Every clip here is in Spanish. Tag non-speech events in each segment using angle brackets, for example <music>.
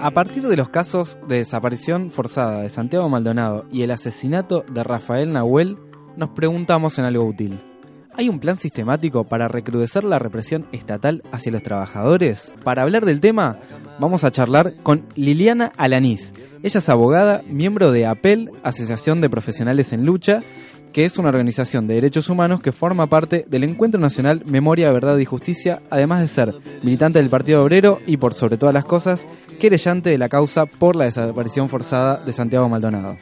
A partir de los casos de desaparición forzada de Santiago Maldonado y el asesinato de Rafael Nahuel, nos preguntamos en algo útil. ¿Hay un plan sistemático para recrudecer la represión estatal hacia los trabajadores? Para hablar del tema, vamos a charlar con Liliana Alanís. Ella es abogada, miembro de APEL, Asociación de Profesionales en Lucha, que es una organización de derechos humanos que forma parte del Encuentro Nacional Memoria, Verdad y Justicia, además de ser militante del Partido Obrero y, por sobre todas las cosas, querellante de la causa por la desaparición forzada de Santiago Maldonado.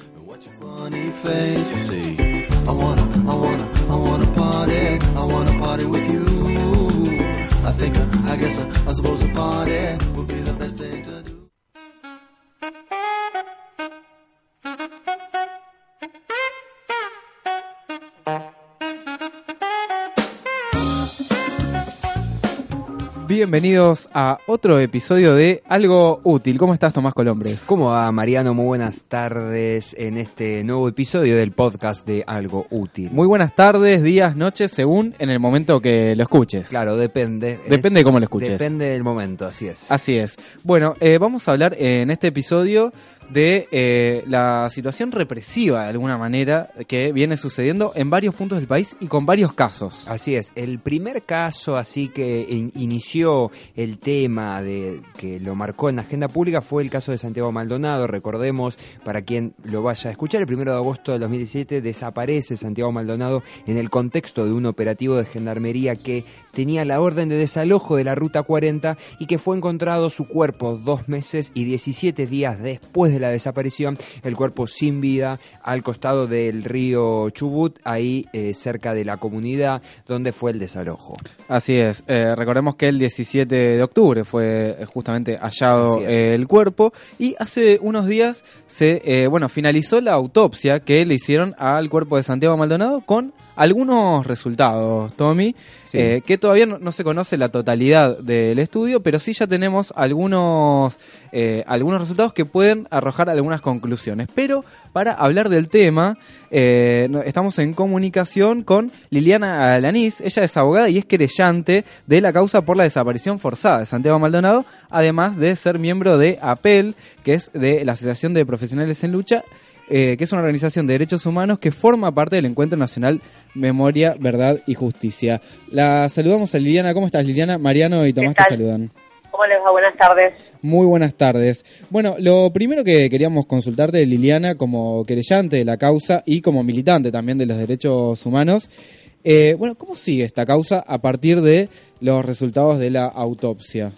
Bienvenidos a otro episodio de Algo Útil. ¿Cómo estás, Tomás Colombres? ¿Cómo va, Mariano? Muy buenas tardes en este nuevo episodio del podcast de Algo Útil. Muy buenas tardes, días, noches, según en el momento que lo escuches. Claro, depende. Depende de cómo lo escuches. Depende del momento, así es. Así es. Bueno, eh, vamos a hablar en este episodio de eh, la situación represiva, de alguna manera, que viene sucediendo en varios puntos del país y con varios casos. Así es. El primer caso, así que inició el tema de que lo marcó en la agenda pública, fue el caso de Santiago Maldonado. Recordemos, para quien lo vaya a escuchar, el primero de agosto de 2017 desaparece Santiago Maldonado en el contexto de un operativo de gendarmería que tenía la orden de desalojo de la Ruta 40 y que fue encontrado su cuerpo dos meses y 17 días después de la desaparición, el cuerpo sin vida al costado del río Chubut, ahí eh, cerca de la comunidad donde fue el desalojo. Así es, eh, recordemos que el 17 de octubre fue eh, justamente hallado el cuerpo y hace unos días se, bueno, finalizó la autopsia que le hicieron al cuerpo de Santiago Maldonado con algunos resultados, Tommy, eh, que todavía no, se conoce la totalidad del estudio, pero sí ya tenemos algunos, eh, algunos resultados que pueden arrojar algunas conclusiones. Pero para hablar del tema, eh, estamos en comunicación con Liliana Alanís, ella es abogada y es querellante de la causa por la desaparición forzada de Santiago Maldonado, además de ser miembro de APEL, que es de la Asociación de Profesionales en Lucha, que es una organización de derechos humanos que forma parte del Encuentro Nacional Memoria, Verdad y Justicia. La saludamos a Liliana. ¿Cómo estás, Liliana? Mariano y Tomás te saludan. ¿Cómo les va? Buenas tardes. Muy buenas tardes. Bueno, lo primero que queríamos consultarte, Liliana, como querellante de la causa y como militante también de los derechos humanos, eh, bueno, ¿cómo sigue esta causa a partir de los resultados de la autopsia?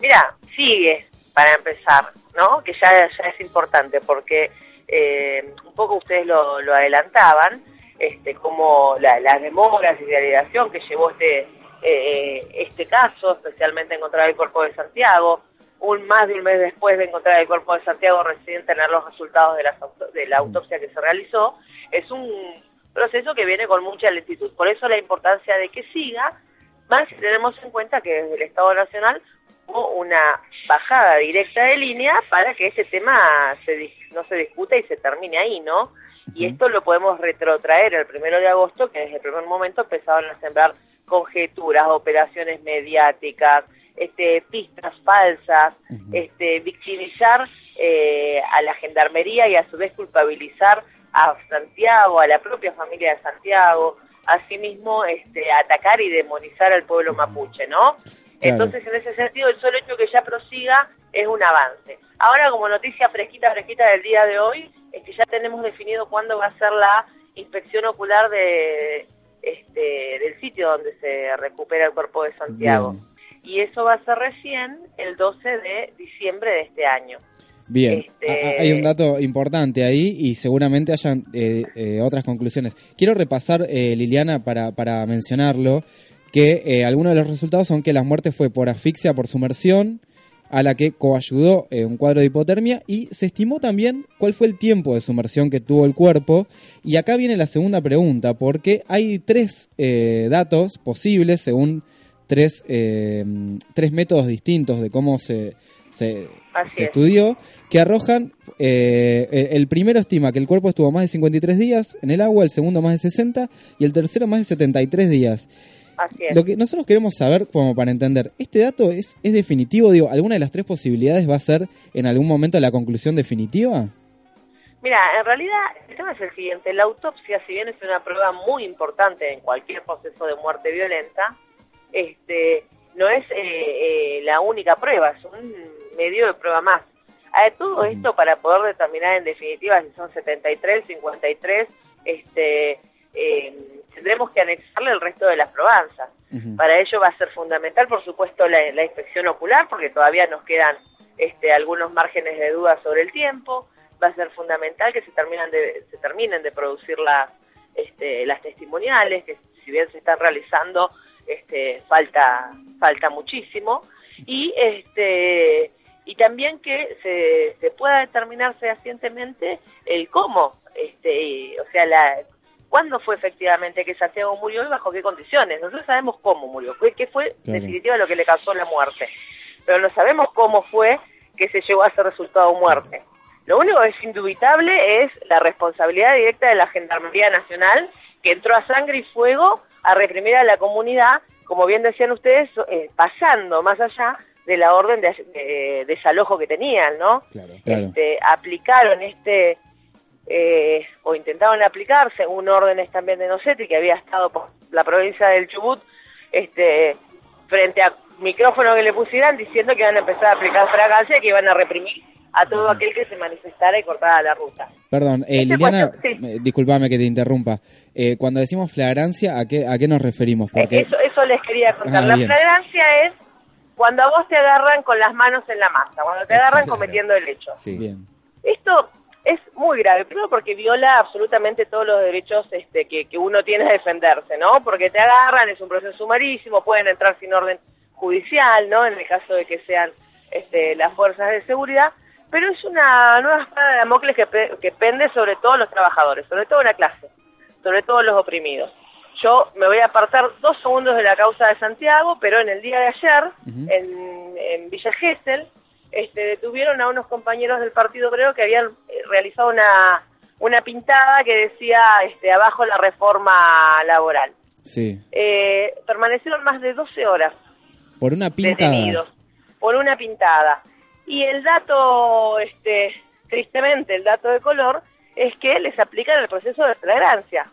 Mira, sigue, para empezar, ¿no? Que ya, ya es importante, porque eh, un poco ustedes lo, lo adelantaban, este, como la, las demoras y realización que llevó este, eh, este caso, especialmente encontrar el cuerpo de Santiago, un más de un mes después de encontrar el cuerpo de Santiago recién tener los resultados de, de la autopsia que se realizó, es un proceso que viene con mucha lentitud. Por eso la importancia de que siga, más si tenemos en cuenta que desde el Estado Nacional hubo una bajada directa de línea para que ese tema se, no se discuta y se termine ahí, ¿no? Y esto lo podemos retrotraer el primero de agosto, que desde el primer momento empezaron a sembrar conjeturas, operaciones mediáticas, este, pistas falsas, este, victimizar eh, a la gendarmería y a su vez culpabilizar a Santiago, a la propia familia de Santiago, asimismo este, atacar y demonizar al pueblo mapuche, ¿no? Entonces, en ese sentido, el solo hecho que ya prosiga es un avance. Ahora, como noticia fresquita, fresquita del día de hoy, es que ya tenemos definido cuándo va a ser la inspección ocular de, este, del sitio donde se recupera el cuerpo de Santiago. Y eso va a ser recién el 12 de diciembre de este año. Bien, este, hay un dato importante ahí y seguramente hayan eh, eh, otras conclusiones. Quiero repasar, eh, Liliana, para, para mencionarlo, que algunos de los resultados son que la muerte fue por asfixia, por sumersión, a la que coayudó eh, un cuadro de hipotermia y se estimó también cuál fue el tiempo de sumersión que tuvo el cuerpo. Y acá viene la segunda pregunta, porque hay tres eh, datos posibles según tres, eh, tres métodos distintos de cómo se, se, estudió, que arrojan, eh, el primero estima que el cuerpo estuvo más de 53 días en el agua, el segundo más de 60 y el tercero más de 73 días. Lo que nosotros queremos saber, como para entender, ¿este dato es, es definitivo? Digo, ¿alguna de las tres posibilidades va a ser en algún momento la conclusión definitiva? Mira, en realidad el tema es el siguiente. La autopsia, si bien es una prueba muy importante en cualquier proceso de muerte violenta, este, no es eh, eh, la única prueba, es un medio de prueba más. A todo esto para poder determinar en definitiva si son 73, 53, este, eh, tendremos que anexarle el resto de las probanzas. Para ello va a ser fundamental, por supuesto, la, inspección ocular, porque todavía nos quedan este, algunos márgenes de duda sobre el tiempo. Va a ser fundamental que se, terminan de, se terminen de producir las, este, las testimoniales, que si bien se están realizando, este, falta, falta muchísimo. Y, este, y también que se, se pueda determinar fehacientemente el cómo, este, o sea, la, cuándo fue efectivamente que Santiago murió y bajo qué condiciones. Nosotros sabemos cómo murió, qué fue en definitiva lo que le causó la muerte, pero no sabemos cómo fue que se llegó a ese resultado muerte. Lo único que es indubitable es la responsabilidad directa de la Gendarmería Nacional que entró a sangre y fuego a reprimir a la comunidad, como bien decían ustedes, eh, pasando más allá de la orden de, desalojo que tenían, ¿no? Este, aplicaron este eh, o intentaban aplicarse un órdenes también de Nocetti que había estado por la provincia del Chubut este, frente a micrófono que le pusieran diciendo que iban a empezar a aplicar fragancia y que iban a reprimir a todo aquel que se manifestara y cortara la ruta. Perdón, eh, este Liliana, eh, disculpame que te interrumpa. Eh, cuando decimos flagrancia, ¿a qué, ¿a qué nos referimos? Porque... Eso, eso les quería contar. Ah, la flagrancia es cuando a vos te agarran con las manos en la masa, cuando te agarran cometiendo el hecho. Sí. Bien. Esto es muy grave, primero porque viola absolutamente todos los derechos este, que, uno tiene a defenderse, ¿no? Porque te agarran, es un proceso sumarísimo, pueden entrar sin orden judicial, ¿no? En el caso de que sean este, las fuerzas de seguridad, pero es una nueva espada de Damocles que, que pende sobre todos los trabajadores, sobre toda una clase, sobre todos los oprimidos. Yo me voy a apartar dos segundos de la causa de Santiago, pero en el día de ayer, en, en Villa Gesell, este, detuvieron a unos compañeros del Partido Obrero que habían eh, realizado una, una pintada que decía este, abajo la reforma laboral. Sí. Eh, permanecieron más de 12 horas. Por una pintada. Detenidos, por una pintada. Y el dato, este, tristemente, el dato de color, es que les aplican el proceso de flagrancia.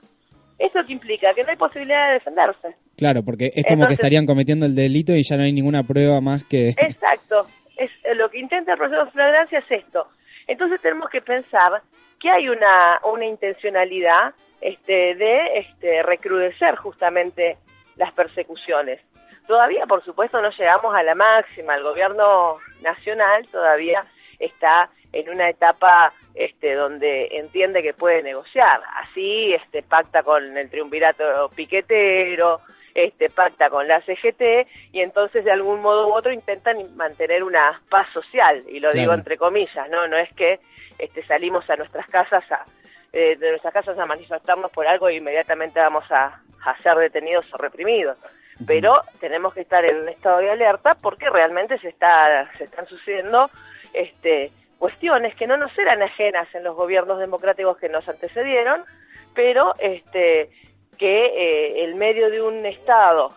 ¿Eso qué implica? Que no hay posibilidad de defenderse. Claro, porque es como que estarían cometiendo el delito y ya no hay ninguna prueba más que... Exacto es, lo que intenta el proceso de flagrancia es esto. Entonces tenemos que pensar que hay una, una intencionalidad este, de este, recrudecer justamente las persecuciones. Todavía, por supuesto, no llegamos a la máxima. El gobierno nacional todavía está en una etapa este, donde entiende que puede negociar. Así este, pacta con el triunvirato piquetero, este, pacta con la CGT y entonces de algún modo u otro intentan mantener una paz social, y lo digo entre comillas, ¿no? No es que este, salimos a nuestras casas a, eh, de nuestras casas a manifestarnos por algo e inmediatamente vamos a, ser detenidos o reprimidos. Pero tenemos que estar en un estado de alerta porque realmente se, está, se están sucediendo este, cuestiones que no nos eran ajenas en los gobiernos democráticos que nos antecedieron, pero este, que eh, el medio de un Estado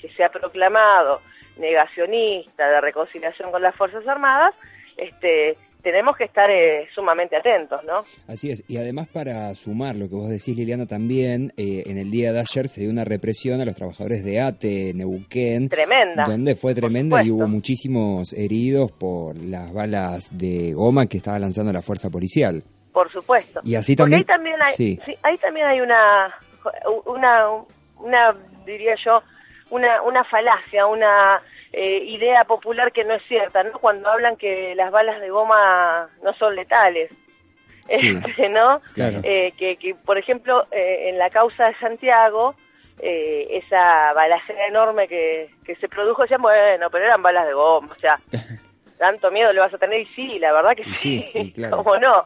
que se ha proclamado negacionista de reconciliación con las Fuerzas Armadas, este, tenemos que estar eh, sumamente atentos, ¿no? Así es, y además para sumar lo que vos decís, Liliana, también eh, en el día de ayer se dio una represión a los trabajadores de ATE, Neuquén. Tremenda. Donde fue tremenda y hubo muchísimos heridos por las balas de goma que estaba lanzando la fuerza policial. Por supuesto. Y así también... ahí también hay, sí, ahí también hay una una, una diría yo, una, una falacia, una eh, idea popular que no es cierta, ¿no? Cuando hablan que las balas de goma no son letales. <laughs> Este, ¿no? Eh, que, que, por ejemplo, eh, en la causa de Santiago, esa balacera enorme que, que se produjo, ya bueno, pero eran balas de goma, o sea, <laughs> tanto miedo le vas a tener, y sí, la verdad que sí, sí <laughs> ¿cómo no?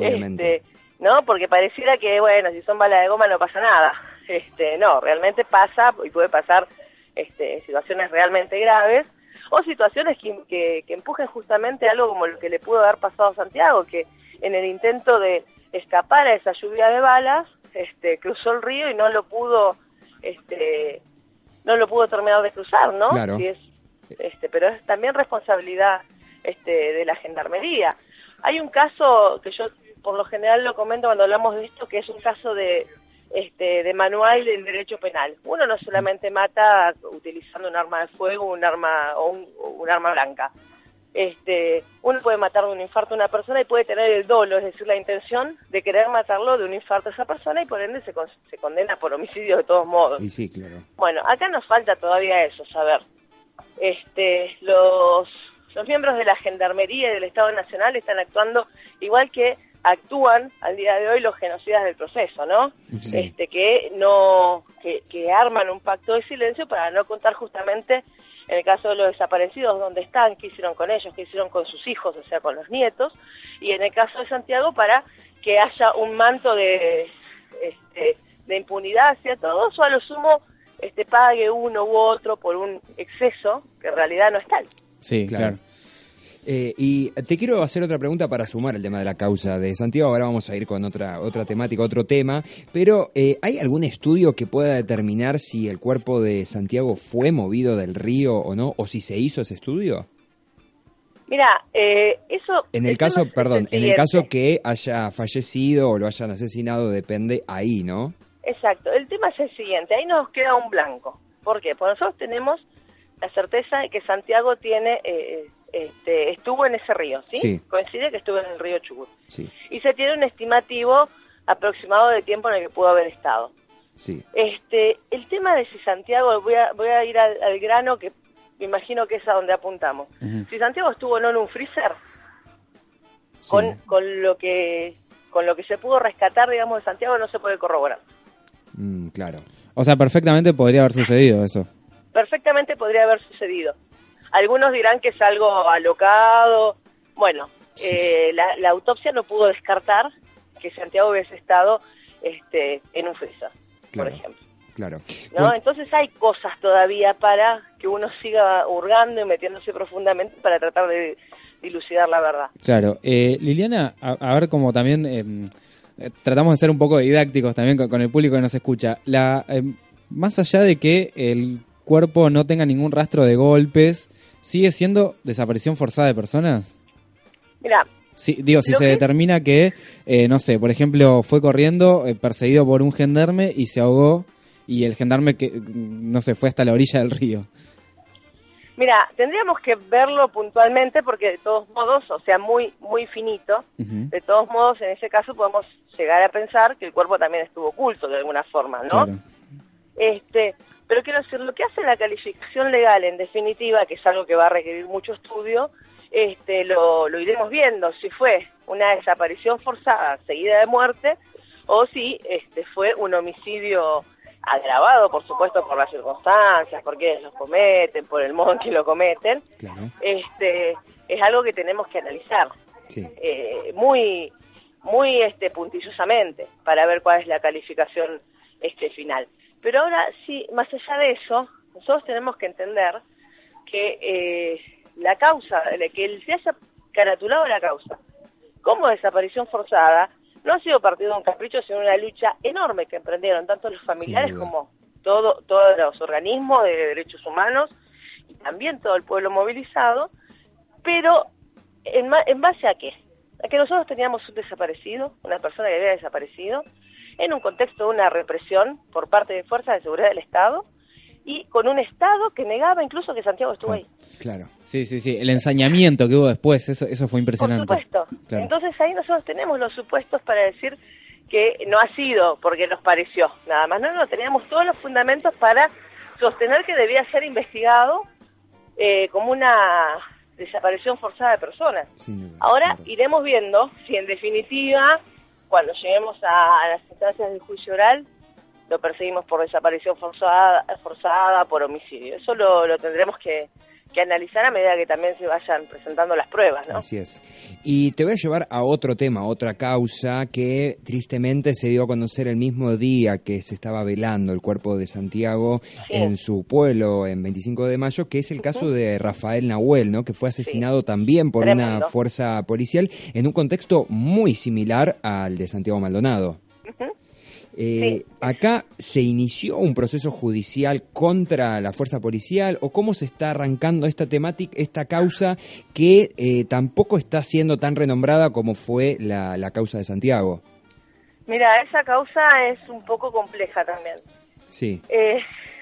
Este, ¿no? Porque pareciera que, bueno, si son balas de goma no pasa nada. Este, no, realmente pasa y puede pasar este, situaciones realmente graves. o situaciones que, que, empujen justamente algo como lo que le pudo haber pasado a Santiago, que en el intento de escapar a esa lluvia de balas, este, cruzó el río y no lo pudo, este, no lo pudo terminar de cruzar, ¿no? Claro. es, este, pero es también responsabilidad este, de la gendarmería. Hay un caso que yo por lo general lo comento cuando hablamos de esto, que es un caso de, este, de manual del derecho penal. Uno no solamente mata utilizando un arma de fuego un arma, o un, arma blanca. Este, uno puede matar de un infarto a una persona y puede tener el dolo, es decir, la intención de querer matarlo de un infarto a esa persona y por ende se, se condena por homicidio de todos modos. Y sí, claro. Bueno, acá nos falta todavía eso, saber. Este, los, los miembros de la Gendarmería y del Estado Nacional están actuando igual que actúan al día de hoy los genocidas del proceso, ¿no? Este, que no, que, arman un pacto de silencio para no contar justamente en el caso de los desaparecidos, dónde están, qué hicieron con ellos, qué hicieron con sus hijos, o sea, con los nietos, y en el caso de Santiago para que haya un manto de, este, de impunidad hacia todos, o a lo sumo este, pague uno u otro por un exceso que en realidad no es tal. Sí, claro. Eh, y te quiero hacer otra pregunta para sumar el tema de la causa de Santiago. Ahora vamos a ir con otra, otra temática, otro tema. Pero, eh, ¿hay algún estudio que pueda determinar si el cuerpo de Santiago fue movido del río o no? ¿O si se hizo ese estudio? Mira, eh, eso... En el caso, perdón, en el caso que haya fallecido o lo hayan asesinado, depende ahí, ¿no? Exacto. El tema es el siguiente. Ahí nos queda un blanco. ¿Por qué? Porque nosotros tenemos la certeza de que Santiago tiene este, estuvo en ese río, ¿sí? Coincide que estuvo en el río Chubut. Y se tiene un estimativo aproximado de tiempo en el que pudo haber estado. Sí. Este, el tema de si Santiago, voy a, voy a ir al, grano que me imagino que es a donde apuntamos. Si Santiago estuvo no en un freezer, con, con, lo que con lo que se pudo rescatar, digamos, de Santiago no se puede corroborar. Mm, claro. O sea, perfectamente podría haber sucedido eso. Perfectamente podría haber sucedido. Algunos dirán que es algo alocado. Bueno, eh, la, autopsia no pudo descartar que Santiago hubiese estado este, en un freezer, por ejemplo. Claro. ¿No? Entonces hay cosas todavía para que uno siga hurgando y metiéndose profundamente para tratar de dilucidar la verdad. Claro. Eh, Liliana, a, ver cómo también em, eh, tratamos de ser un poco didácticos también con, el público que nos escucha. La, em, más allá de que el cuerpo no tenga ningún rastro de golpes, ¿Sigue siendo desaparición forzada de personas? Mira. Sí, digo, si se determina que, eh, no sé, por ejemplo, fue corriendo eh, perseguido por un gendarme y se ahogó y el gendarme, que no sé, fue hasta la orilla del río. Mira, tendríamos que verlo puntualmente porque de todos modos, o sea, muy muy finito, de todos modos en ese caso podemos llegar a pensar que el cuerpo también estuvo oculto de alguna forma, ¿no? Este, pero quiero decir, lo que hace la calificación legal, en definitiva, que es algo que va a requerir mucho estudio, este, lo, iremos viendo, si fue una desaparición forzada seguida de muerte o si este, fue un homicidio agravado, por supuesto, por las circunstancias, por quienes lo cometen, por el modo en que lo cometen, este, es algo que tenemos que analizar eh, muy, muy este, puntillosamente para ver cuál es la calificación este, final. Pero ahora sí, más allá de eso, nosotros tenemos que entender que eh, la causa, que se haya caratulado la causa como desaparición forzada, no ha sido partido de un capricho, sino una lucha enorme que emprendieron tanto los familiares como todo, todos los organismos de derechos humanos y también todo el pueblo movilizado, pero en, en base a qué? A que nosotros teníamos un desaparecido, una persona que había desaparecido, en un contexto de una represión por parte de fuerzas de seguridad del Estado y con un Estado que negaba incluso que Santiago estuvo ahí. Claro, sí, sí, sí, el ensañamiento que hubo después, eso, eso fue impresionante. Por supuesto. Entonces ahí nosotros tenemos los supuestos para decir que no ha sido porque nos pareció, nada más, no, no, teníamos todos los fundamentos para sostener que debía ser investigado eh, como una desaparición forzada de personas. Ahora iremos viendo si en definitiva cuando lleguemos a, las instancias del juicio oral, lo perseguimos por desaparición forzada, forzada por homicidio. Eso lo, lo tendremos que, que analizar a medida que también se vayan presentando las pruebas, ¿no? Así es. Y te voy a llevar a otro tema, otra causa que tristemente se dio a conocer el mismo día que se estaba velando el cuerpo de Santiago en su pueblo, en 25 de mayo, que es el caso de Rafael Nahuel, ¿no? Que fue asesinado también por una fuerza policial en un contexto muy similar al de Santiago Maldonado. Eh, ¿Acá se inició un proceso judicial contra la fuerza policial o cómo se está arrancando esta temática, esta causa que eh, tampoco está siendo tan renombrada como fue la, causa de Santiago? Mira, esa causa es un poco compleja también. Sí. Eh,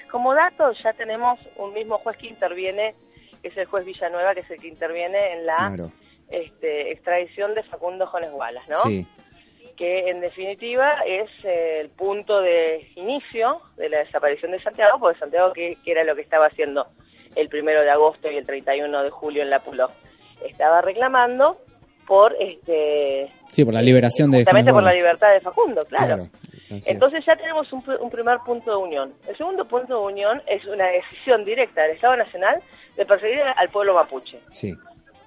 como dato, ya tenemos un mismo juez que interviene, que es el juez Villanueva, que es el que interviene en la este, extradición de Facundo Jones Wallace, ¿no? Sí que en definitiva es el punto de inicio de la desaparición de Santiago, porque Santiago que, era lo que estaba haciendo el primero de agosto y el 31 de julio en la Pulo. Estaba reclamando por este sí por la liberación de justamente por la libertad de Facundo claro, entonces ya tenemos un, un, primer punto de unión. El segundo punto de unión es una decisión directa del Estado Nacional de perseguir al pueblo mapuche. Sí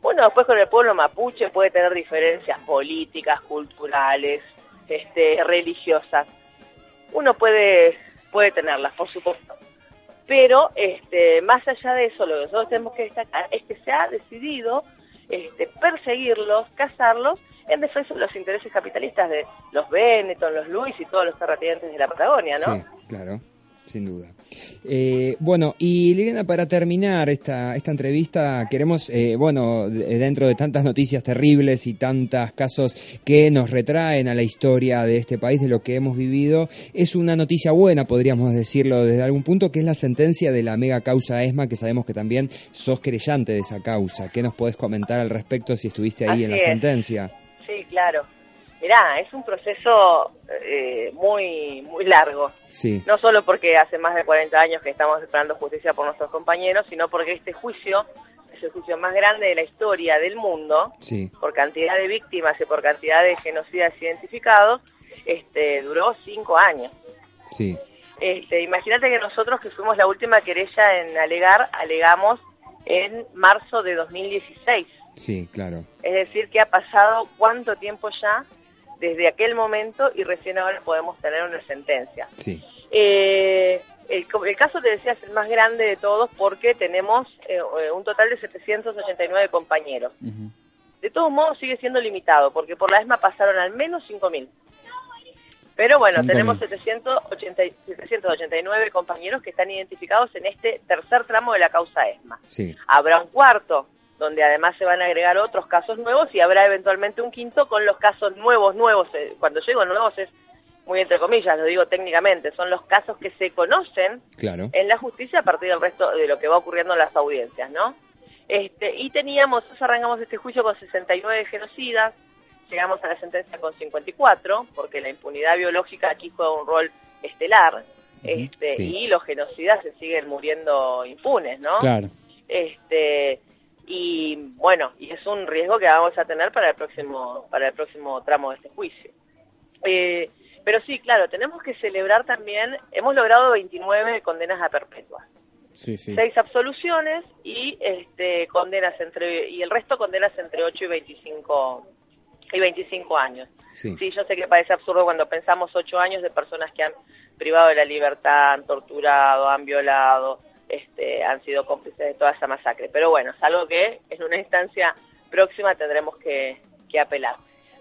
bueno, después con el pueblo mapuche puede tener diferencias políticas, culturales, este, religiosas. Uno puede, puede tenerlas, por supuesto. Pero este, más allá de eso, lo que nosotros tenemos que destacar es que se ha decidido este, perseguirlos, cazarlos, en defensa de los intereses capitalistas de los Benetton, los Luis y todos los terratenientes de la Patagonia, ¿no? Sí, claro sin duda. Eh, bueno, y Liliana, para terminar esta, esta entrevista, queremos, eh, bueno, dentro de tantas noticias terribles y tantos casos que nos retraen a la historia de este país, de lo que hemos vivido, es una noticia buena, podríamos decirlo desde algún punto, que es la sentencia de la mega causa ESMA, que sabemos que también sos querellante de esa causa. ¿Qué nos podés comentar al respecto si estuviste ahí en la sentencia? Sí, claro. Mirá, es un proceso eh, muy muy largo. Sí. No solo porque hace más de 40 años que estamos esperando justicia por nuestros compañeros, sino porque este juicio es el juicio más grande de la historia del mundo, sí. por cantidad de víctimas y por cantidad de genocidas identificados, este, duró cinco años. Sí. Este, Imagínate que nosotros que fuimos la última querella en alegar, alegamos en marzo de 2016. Sí, claro. Es decir, que ha pasado cuánto tiempo ya desde aquel momento y recién ahora podemos tener una sentencia. Sí. Eh, el, caso, te decía, es el más grande de todos porque tenemos eh, un total de 789 compañeros. De todos modos sigue siendo limitado porque por la ESMA pasaron al menos 5.000. Pero bueno, tenemos 780, 789 compañeros que están identificados en este tercer tramo de la causa ESMA. Sí. Habrá un cuarto donde además se van a agregar otros casos nuevos y habrá eventualmente un quinto con los casos nuevos, nuevos, eh, cuando llego nuevos es muy entre comillas, lo digo técnicamente, son los casos que se conocen en la justicia a partir del resto de lo que va ocurriendo en las audiencias, ¿no? Este, y teníamos, arrancamos este juicio con 69 genocidas, llegamos a la sentencia con 54, porque la impunidad biológica aquí juega un rol estelar, este, y los genocidas se siguen muriendo impunes, ¿no? Claro. Este, y bueno, y es un riesgo que vamos a tener para el próximo, para el próximo tramo de este juicio. Eh, pero sí, claro, tenemos que celebrar también, hemos logrado 29 condenas a perpetua. Sí, sí. Seis absoluciones y este, condenas entre, y el resto condenas entre 8 y 25, y 25 años. Sí. sí, yo sé que parece absurdo cuando pensamos 8 años de personas que han privado de la libertad, han torturado, han violado, este, han sido cómplices de toda esa masacre. Pero bueno, es algo que en una instancia próxima tendremos que, apelar.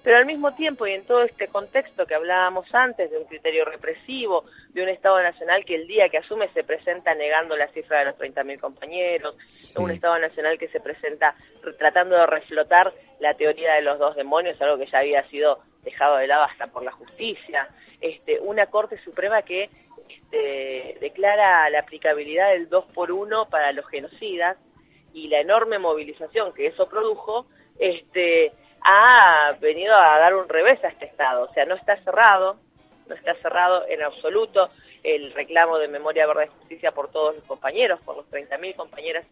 Pero al mismo tiempo y en todo este contexto que hablábamos antes de un criterio represivo, de un Estado Nacional que el día que asume se presenta negando la cifra de los 30.000 compañeros, un Estado Nacional que se presenta tratando de reflotar la teoría de los dos demonios, algo que ya había sido dejado de lado hasta por la justicia, este, una Corte Suprema que declara la aplicabilidad del 2 por 1 para los genocidas y la enorme movilización que eso produjo, este, ha venido a dar un revés a este Estado. O sea, no está cerrado, no está cerrado en absoluto el reclamo de memoria, verdad y justicia por todos los compañeros, por los 30.000 compañeras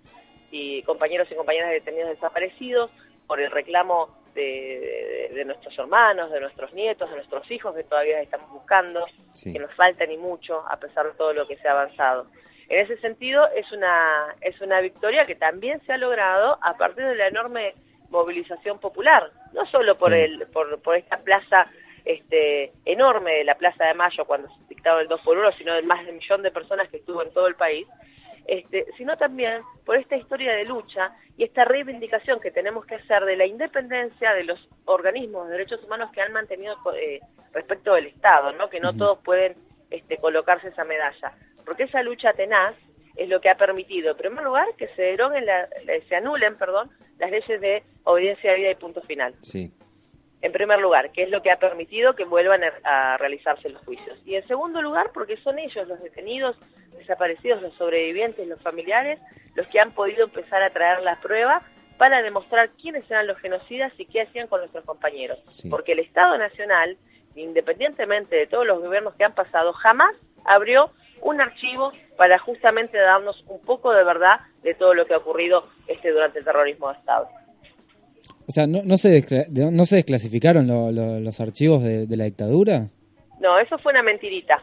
y compañeros y compañeras detenidos desaparecidos, por el reclamo de, nuestros hermanos, de nuestros nietos, de nuestros hijos que todavía estamos buscando, que nos falta ni mucho a pesar de todo lo que se ha avanzado. En ese sentido es una, es una victoria que también se ha logrado a partir de la enorme movilización popular, no solo por, el, por, por esta plaza este, enorme de la Plaza de Mayo cuando se dictaba el 2 por 1, sino de más de un millón de personas que estuvo en todo el país, este, sino también por esta historia de lucha y esta reivindicación que tenemos que hacer de la independencia de los organismos de derechos humanos que han mantenido eh, respecto del Estado, ¿no? que no todos pueden este, colocarse esa medalla. Porque esa lucha tenaz es lo que ha permitido, en primer lugar, que se deroguen, se anulen, perdón, las leyes de obediencia a vida y punto final. Sí en primer lugar, que es lo que ha permitido que vuelvan a, realizarse los juicios. Y en segundo lugar, porque son ellos, los detenidos, desaparecidos, los sobrevivientes, los familiares, los que han podido empezar a traer la prueba para demostrar quiénes eran los genocidas y qué hacían con nuestros compañeros. Porque el Estado Nacional, independientemente de todos los gobiernos que han pasado, jamás abrió un archivo para justamente darnos un poco de verdad de todo lo que ha ocurrido este durante el terrorismo de Estado. O sea, ¿no, no, se, no se desclasificaron los archivos de, la dictadura? No, eso fue una mentirita.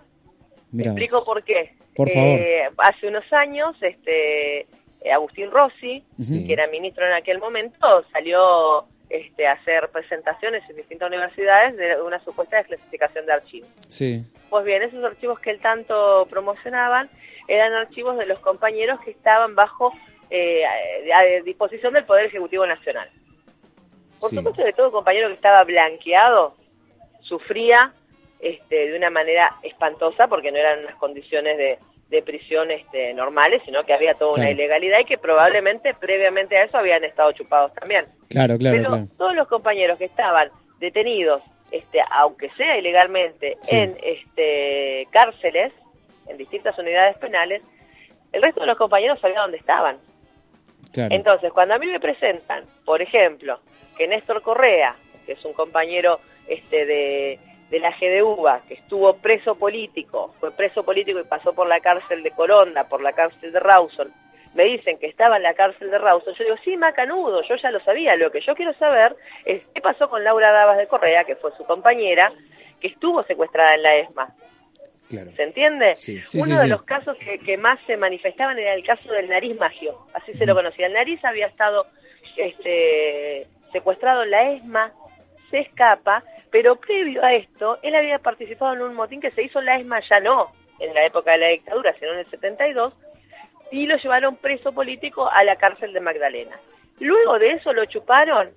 Me explico por qué. Por favor. Eh, hace unos años, este, Agustín Rossi, que era ministro en aquel momento, salió este, a hacer presentaciones en distintas universidades de una supuesta desclasificación de archivos. Sí. Pues bien, esos archivos que él tanto promocionaban eran archivos de los compañeros que estaban bajo eh, a disposición del Poder Ejecutivo Nacional. Por supuesto que todo compañero que estaba blanqueado sufría este, de una manera espantosa porque no eran unas condiciones de, prisión este, normales, sino que había toda una ilegalidad y que probablemente previamente a eso habían estado chupados también. Claro, claro. Pero todos los compañeros que estaban detenidos, este, aunque sea ilegalmente, en este, cárceles, en distintas unidades penales, el resto de los compañeros sabía dónde estaban. Entonces, cuando a mí me presentan, por ejemplo, que Néstor Correa, que es un compañero este, de, la GDUBA, que estuvo preso político, fue preso político y pasó por la cárcel de Coronda, por la cárcel de Rawson, me dicen que estaba en la cárcel de Rawson, yo digo, sí, macanudo, yo ya lo sabía, lo que yo quiero saber es qué pasó con Laura Davas de Correa, que fue su compañera, que estuvo secuestrada en la ESMA. ¿Se entiende? Uno de los casos que, más se manifestaban era el caso del nariz magio, así se lo conocía. El nariz había estado este, secuestrado en la ESMA, se escapa, pero previo a esto, él había participado en un motín que se hizo en la ESMA, ya no en la época de la dictadura, sino en el 72, y lo llevaron preso político a la cárcel de Magdalena. Luego de eso lo chuparon,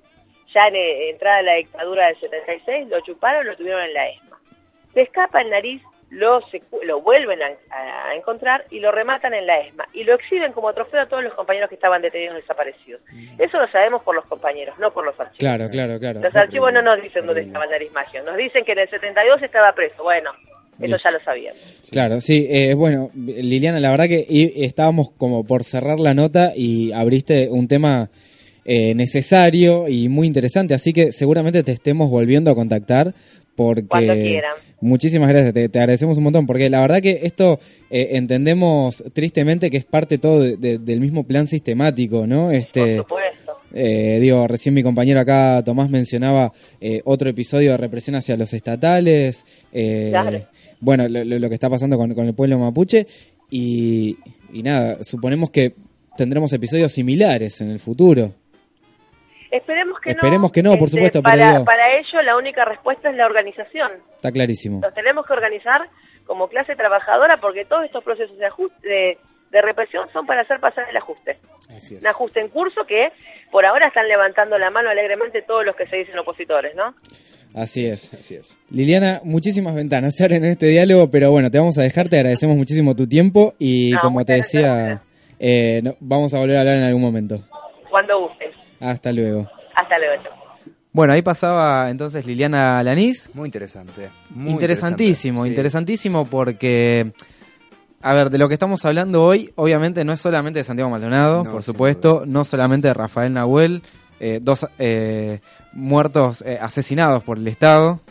ya en eh, entrada la dictadura del 76, lo chuparon, lo tuvieron en la ESMA. Se escapa el nariz lo, lo vuelven a, encontrar y lo rematan en la ESMA y lo exhiben como trofeo a todos los compañeros que estaban detenidos desaparecidos. Mm. Eso lo sabemos por los compañeros, no por los archivos. Claro, claro, claro. Los archivos no nos dicen dónde estaba nariz magio, nos dicen que en el 72 estaba preso. Bueno, eso ya lo sabíamos. Claro, sí, eh, bueno, Liliana, la verdad que estábamos como por cerrar la nota y abriste un tema eh, necesario y muy interesante, así que seguramente te estemos volviendo a contactar porque... Cuando quieran Muchísimas gracias, te, agradecemos un montón, porque la verdad que esto eh, entendemos tristemente que es parte todo del mismo plan sistemático, ¿no? Este, Por supuesto. Eh, digo, recién mi compañero acá, Tomás, mencionaba eh, otro episodio de represión hacia los estatales, bueno, lo, que está pasando con, el pueblo mapuche, y, y nada, suponemos que tendremos episodios similares en el futuro. Esperemos que no. Esperemos que no, por este, supuesto. Para, para ello la única respuesta es la organización. Está clarísimo. Nos tenemos que organizar como clase trabajadora porque todos estos procesos de ajuste, de, represión son para hacer pasar el ajuste. Así es. Un ajuste en curso que por ahora están levantando la mano alegremente todos los que se dicen opositores, ¿no? Así es, así es. Liliana, muchísimas ventanas se abren en este diálogo, pero bueno, te vamos a dejar, te agradecemos muchísimo tu tiempo y como te decía, eh, vamos a volver a hablar en algún momento. Cuando gustes. Hasta luego. Hasta luego. Bueno, ahí pasaba entonces Liliana Lanís. Muy interesante. Interesantísimo, interesantísimo porque, a ver, de lo que estamos hablando hoy, obviamente no es solamente de Santiago Maldonado, por supuesto, no solamente de Rafael Nahuel, eh, dos eh, muertos eh, asesinados por el Estado,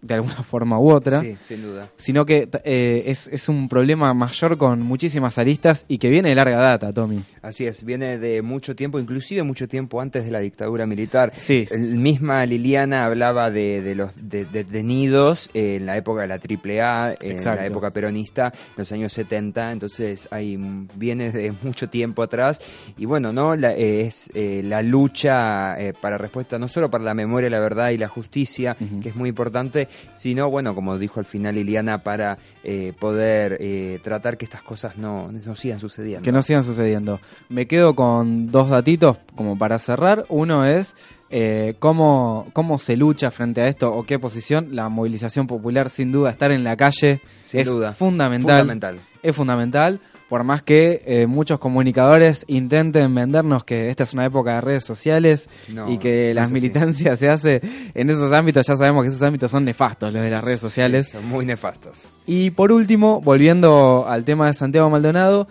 de alguna <laughs> forma u otra. Sí, sin duda. Sino que eh, es, es, un problema mayor con muchísimas aristas y que viene de larga data, Tommy. Así es, viene de mucho tiempo, inclusive mucho tiempo antes de la dictadura militar. Sí. El, misma Liliana hablaba de, de los detenidos en la época de la AAA, en la época peronista, en los años 70, entonces hay viene de mucho tiempo atrás y bueno, no la, es eh, la lucha eh, para respuesta no solo para la memoria, la verdad y la justicia, que es muy importante, sino, bueno, como dijo al final Liliana, para eh, poder eh, tratar que estas cosas no, no sigan sucediendo. Que no sigan sucediendo. Me quedo con dos datitos como para cerrar. Uno es eh, cómo, cómo se lucha frente a esto o qué posición. La movilización popular, sin duda, estar en la calle es fundamental. fundamental. Es fundamental por más que eh, muchos comunicadores intenten vendernos que esta es una época de redes sociales y que las militancias se hace en esos ámbitos, ya sabemos que esos ámbitos son nefastos, los de las redes sociales. son muy nefastos. Y por último, volviendo al tema de Santiago Maldonado,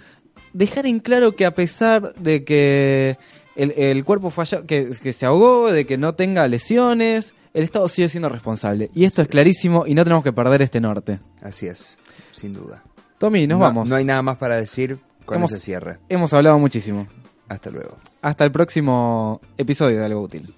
dejar en claro que a pesar de que el, cuerpo falla, que, que se ahogó, de que no tenga lesiones, el Estado sigue siendo responsable. Y esto es clarísimo y no tenemos que perder este norte. Así es, sin duda. Tommy, nos vamos. No hay nada más para decir con ese cierre. Hemos hablado muchísimo. Hasta luego. Hasta el próximo episodio de Algo Útil.